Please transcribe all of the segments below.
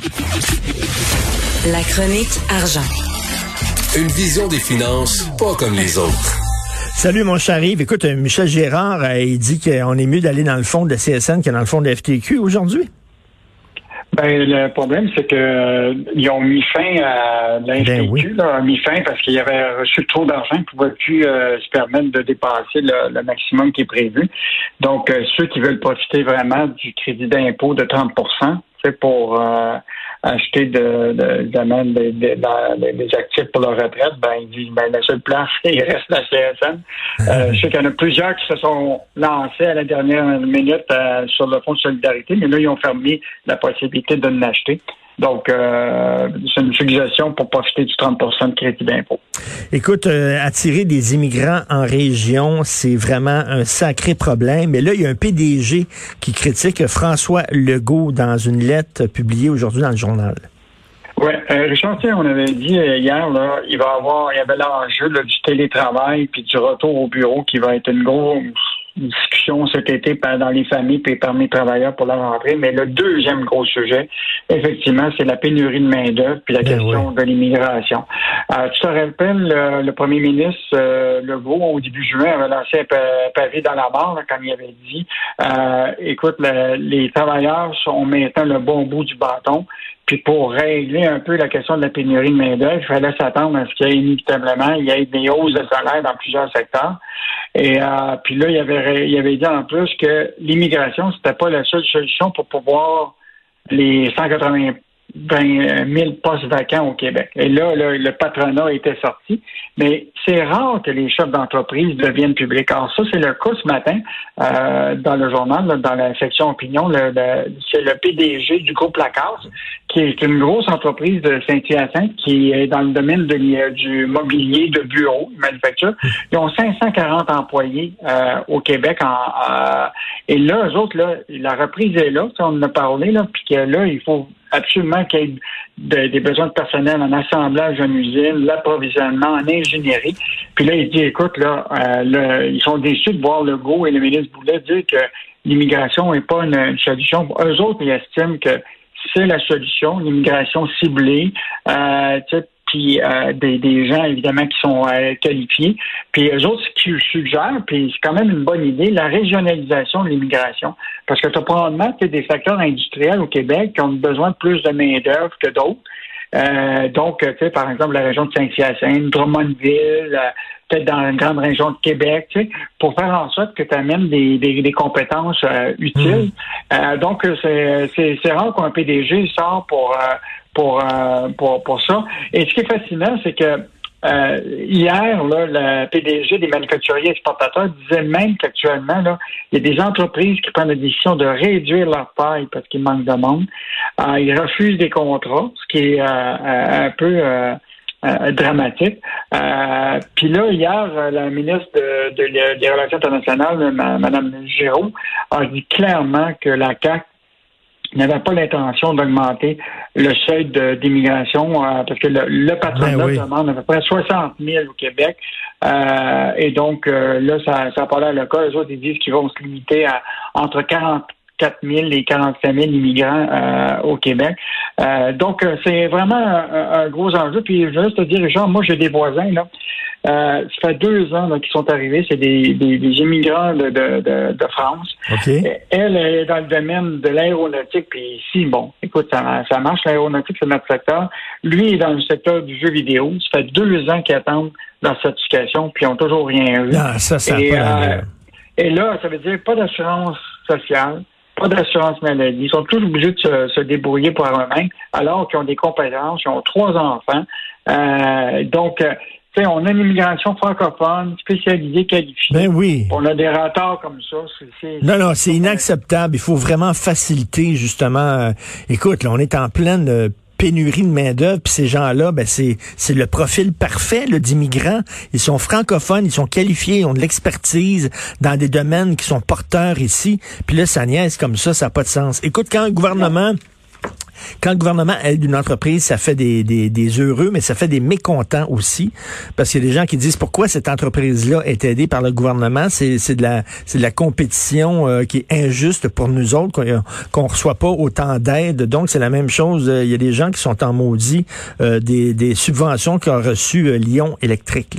La chronique argent. Une vision des finances pas comme les autres. Salut mon cher Yves. Écoute, euh, Michel Gérard, euh, il dit qu'on est mieux d'aller dans le fond de la CSN que dans le fond de la FTQ aujourd'hui. Ben, le problème, c'est que euh, ils ont mis fin à la Ben oui. Là, mis fin parce qu'ils avaient reçu trop d'argent, ils ne pouvaient plus euh, se permettre de dépasser le, le maximum qui est prévu. Donc, euh, ceux qui veulent profiter vraiment du crédit d'impôt de 30 c'est pour euh, acheter de, de, des- des actifs pour leur retraite, ben, ils disent, ben, la seule place, il reste la CSN. Euh, je sais qu'il y en a plusieurs qui se sont lancés à la dernière minute euh, sur le fonds de solidarité, mais là, ils ont fermé la possibilité de l'acheter. Donc, euh, c'est une suggestion pour profiter du 30% de crédit d'impôt. Écoute, euh, attirer des immigrants en région, c'est vraiment un sacré problème. Mais là, il y a un PDG qui critique François Legault dans une lettre publiée aujourd'hui dans le journal. Oui, euh, Richard, on avait dit euh, hier, là, il va y avoir, il y avait l'enjeu du télétravail puis du retour au bureau qui va être une grosse discussion cet été par- dans les familles puis parmi les travailleurs pour la rentrée. Mais le deuxième gros sujet, effectivement, c'est la pénurie de main-d'œuvre puis la Ben question de l'immigration. Euh, tu te rappelles, le, le premier ministre euh, Legault, au début juin, avait lancé un pa- pavé dans la là, quand il avait dit euh, écoute, le- les travailleurs sont maintenant le bon bout du bâton. Puis pour régler un peu la question de la pénurie de main-d'œuvre, il fallait s'attendre à ce qu'il y ait inévitablement il y ait des hausses de salaire dans plusieurs secteurs. Et euh, puis là, il avait, il avait dit en plus que l'immigration, c'était pas la seule solution pour pouvoir les 180 000 postes vacants au Québec. Et là, le patronat était sorti. Mais c'est rare que les chefs d'entreprise deviennent publics. Alors ça, c'est le cas ce matin euh, dans le journal, là, dans la section opinion. le- le- c'est le PDG du groupe Lacasse, qui est une grosse entreprise de Saint-Hyacinthe qui est dans le domaine du mobilier de bureau, manufacture. Ils ont 540 employés euh, au Québec. En, euh, et là, eux autres, là, la reprise est là, on en a parlé, là, puis que là, il faut absolument qu'il y ait de- des besoins de personnel en assemblage en usine, l'approvisionnement, en ingénierie. Puis là, il dit, écoute, là, euh, le- ils sont déçus de voir le go et le ministre Boulet dire que l'immigration n'est pas une, une solution. Eux autres, ils estiment que c'est la solution, l'immigration ciblée, euh, puis euh, des, des gens évidemment qui sont euh, qualifiés. Puis eux autres, ce qu'ils suggèrent, puis c'est quand même une bonne idée, la régionalisation de l'immigration. Parce que tu as probablement des secteurs industriels au Québec qui ont besoin de plus de main-d'œuvre que d'autres. Euh, donc, tu sais, par exemple, la région de Saint-Hyacinthe, Drummondville, euh, peut-être dans une grande région de Québec, tu sais, pour faire en sorte que tu amènes des, des, des compétences euh, utiles. Euh, donc, c'est, c'est, c'est rare qu'un PDG sort pour, euh, pour, euh, pour, pour ça. Et ce qui est fascinant, c'est que euh, hier, là, le PDG des manufacturiers exportateurs disait même qu'actuellement, là, il y a des entreprises qui prennent la décision de réduire leur taille parce qu'il manque de monde. Euh, ils refusent des contrats, ce qui est un peu dramatique. Puis là, hier, la ministre de- de- des Relations internationales, Mme Giraud, a dit clairement que la CAC n'avait pas l'intention d'augmenter le seuil d'immigration euh, parce que le, le patronat Ben oui. demande à peu près 60 000 au Québec. Euh, et donc, euh, là, ça n'a pas l'air le cas. Les autres, ils disent qu'ils vont se limiter à entre 44 000 et 45 000 immigrants euh, au Québec. Euh, donc, euh, c'est vraiment un, un gros enjeu. Puis, je veux juste te dire, Richard, moi, j'ai des voisins, là. Euh, ça fait deux ans qu'ils sont arrivés. C'est des, des, des immigrants de, de, de, de France. OK? Elle elle est dans le domaine de l'aéronautique, puis ici, bon, écoute, ça, ça marche, l'aéronautique, c'est notre secteur. Lui est dans le secteur du jeu vidéo. Ça fait deux ans qu'ils attendent leur certification, puis ils n'ont toujours rien eu. Non, ça, ça a et, pas euh, et là, ça veut dire pas d'assurance sociale, pas d'assurance maladie. Ils sont tous obligés de se, se débrouiller pour eux-mêmes, alors qu'ils ont des compétences, ils ont trois enfants. Euh, donc, euh, on a une immigration francophone, spécialisée, qualifiée. Ben oui. On a des retards comme ça. non, non, c'est inacceptable. Il faut vraiment faciliter, justement. Euh, écoute, là, on est en pleine euh, pénurie de main-d'œuvre, puis ces gens-là, ben c'est c'est le profil parfait d'immigrants. Ils sont francophones, ils sont qualifiés, ils ont de l'expertise dans des domaines qui sont porteurs ici. Puis là, ça niaise comme ça, ça n'a pas de sens. Écoute, quand le gouvernement quand le gouvernement aide une entreprise, ça fait des, des, heureux, mais ça fait des mécontents aussi, parce qu'il y a des gens qui disent pourquoi cette entreprise-là est aidée par le gouvernement? C'est de la c'est de la compétition euh, qui est injuste pour nous autres, qu'on ne reçoit pas autant d'aide. Donc c'est la même chose. Euh, il y a des gens qui sont en maudit euh, des, des subventions qu'a reçues Lyon Électrique.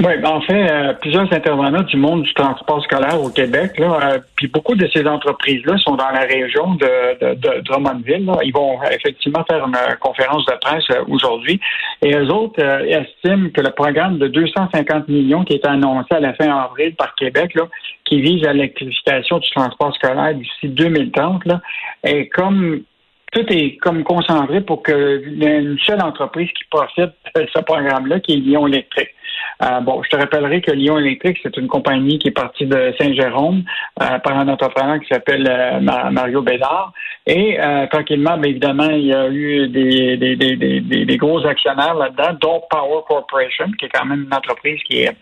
Oui, ben, en fait, euh, plusieurs intervenants du monde du transport scolaire au Québec, là, euh, puis beaucoup de ces entreprises-là sont dans la région de, de, Drummondville. Là. Ils vont effectivement faire une euh, conférence de presse aujourd'hui. Et eux autres estiment que le programme de 250 millions qui est annoncé à la fin avril par Québec, là, qui vise à l'électrification du transport scolaire d'ici 2030, là, est comme tout est comme concentré pour que une seule entreprise qui profite de ce programme-là, qui est Lyon Électrique. Euh, bon, je te rappellerai que Lyon Électrique, c'est une compagnie qui est partie de Saint-Jérôme euh, par un entrepreneur qui s'appelle euh, Mario Bédard. Et tranquillement, bien évidemment, il y a eu des, des, des, des, des gros actionnaires là-dedans, dont Power Corporation, qui est quand même une entreprise qui est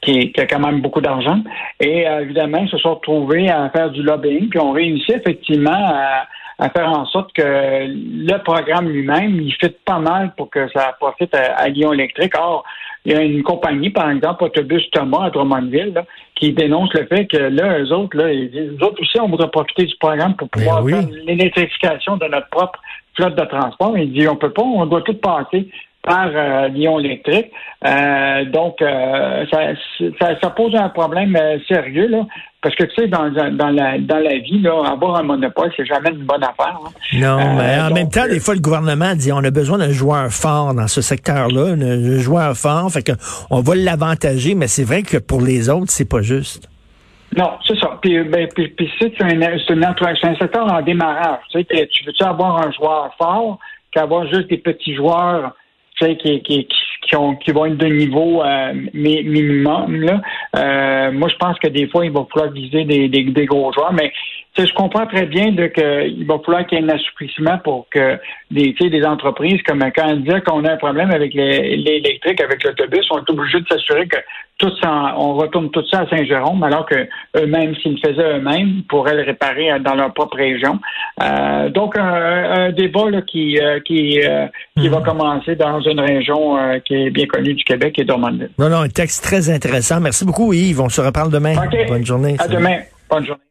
qui, a quand même beaucoup d'argent. Et évidemment, ils se sont retrouvés à faire du lobbying, puis ont réussi effectivement à, à faire en sorte que le programme lui-même, il fit pas mal pour que ça profite à, Lyon Électrique. Or, il y a une compagnie, par exemple, Autobus Thomas à Drummondville, qui dénonce le fait que là, eux autres, là, eux autres aussi, on voudrait profiter du programme pour pouvoir ben faire l'électrification de notre propre flotte de transport. Il dit on peut pas, on doit tout passer par euh, Lyon électrique. Euh, donc, euh, ça, ça, pose un problème sérieux, là, parce que tu sais, dans, dans, la, dans la vie, là, avoir un monopole, c'est jamais une bonne affaire. Hein. Non, mais en même temps, des fois, le gouvernement dit on a besoin d'un joueur fort dans ce secteur-là, un joueur fort, fait que on va l'avantager, mais c'est vrai que pour les autres, c'est pas juste. Non, c'est ça. Puis, ben, puis, puis c'est un, un secteur en démarrage. Tu, sais, tu veux-tu avoir un joueur fort qu'avoir juste des petits joueurs qui, qui, qui, ont, qui vont être de niveau euh, minimum. Là. Euh, moi, je pense que des fois, il va falloir viser des, des, des gros joueurs, mais je comprends très bien qu'il va falloir qu'il y ait un assouplissement pour que des, des entreprises, comme quand on disait qu'on a un problème avec l'électrique, avec l'autobus, on est obligé de s'assurer que tout ça, on retourne tout ça à Saint-Jérôme, alors que eux-mêmes, s'ils le faisaient eux-mêmes, pourraient le réparer dans leur propre région. Euh, donc, un, débat là, qui, euh, qui, euh, qui va mhm. commencer dans une région qui est bien connue du Québec et d'Ormondville. Non, non, un texte très intéressant. Merci beaucoup, Yves. On se reparle demain. Bonne journée. À demain. Bonne journée.